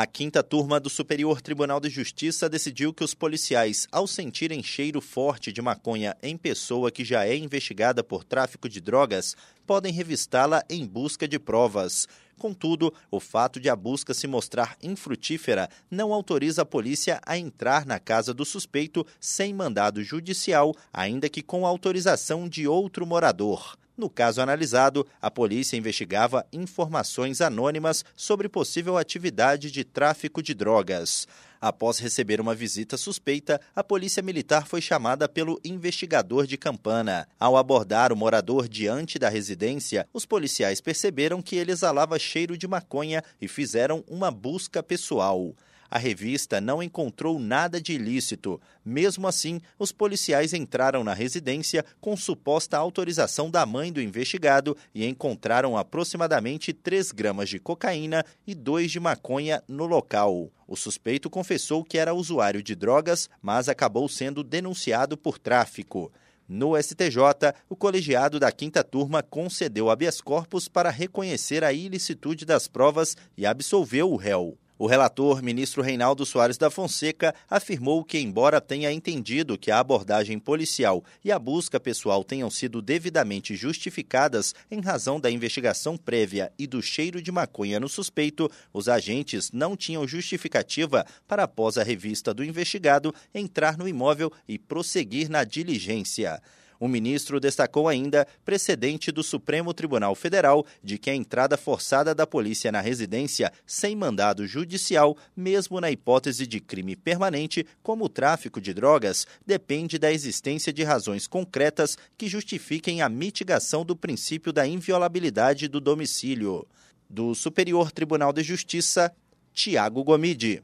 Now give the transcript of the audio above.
A quinta turma do Superior Tribunal de Justiça decidiu que os policiais, ao sentirem cheiro forte de maconha em pessoa que já é investigada por tráfico de drogas, podem revistá-la em busca de provas. Contudo, o fato de a busca se mostrar infrutífera não autoriza a polícia a entrar na casa do suspeito sem mandado judicial, ainda que com autorização de outro morador. No caso analisado, a polícia investigava informações anônimas sobre possível atividade de tráfico de drogas. Após receber uma visita suspeita, a polícia militar foi chamada pelo investigador de Campana. Ao abordar o morador diante da residência, os policiais perceberam que ele exalava cheiro de maconha e fizeram uma busca pessoal a revista não encontrou nada de ilícito. Mesmo assim, os policiais entraram na residência com suposta autorização da mãe do investigado e encontraram aproximadamente 3 gramas de cocaína e 2 de maconha no local. O suspeito confessou que era usuário de drogas, mas acabou sendo denunciado por tráfico. No STJ, o colegiado da quinta turma concedeu habeas corpus para reconhecer a ilicitude das provas e absolveu o réu. O relator, ministro Reinaldo Soares da Fonseca, afirmou que, embora tenha entendido que a abordagem policial e a busca pessoal tenham sido devidamente justificadas em razão da investigação prévia e do cheiro de maconha no suspeito, os agentes não tinham justificativa para, após a revista do investigado, entrar no imóvel e prosseguir na diligência. O ministro destacou ainda precedente do Supremo Tribunal Federal de que a entrada forçada da polícia na residência sem mandado judicial, mesmo na hipótese de crime permanente, como o tráfico de drogas, depende da existência de razões concretas que justifiquem a mitigação do princípio da inviolabilidade do domicílio. Do Superior Tribunal de Justiça, Tiago Gomide.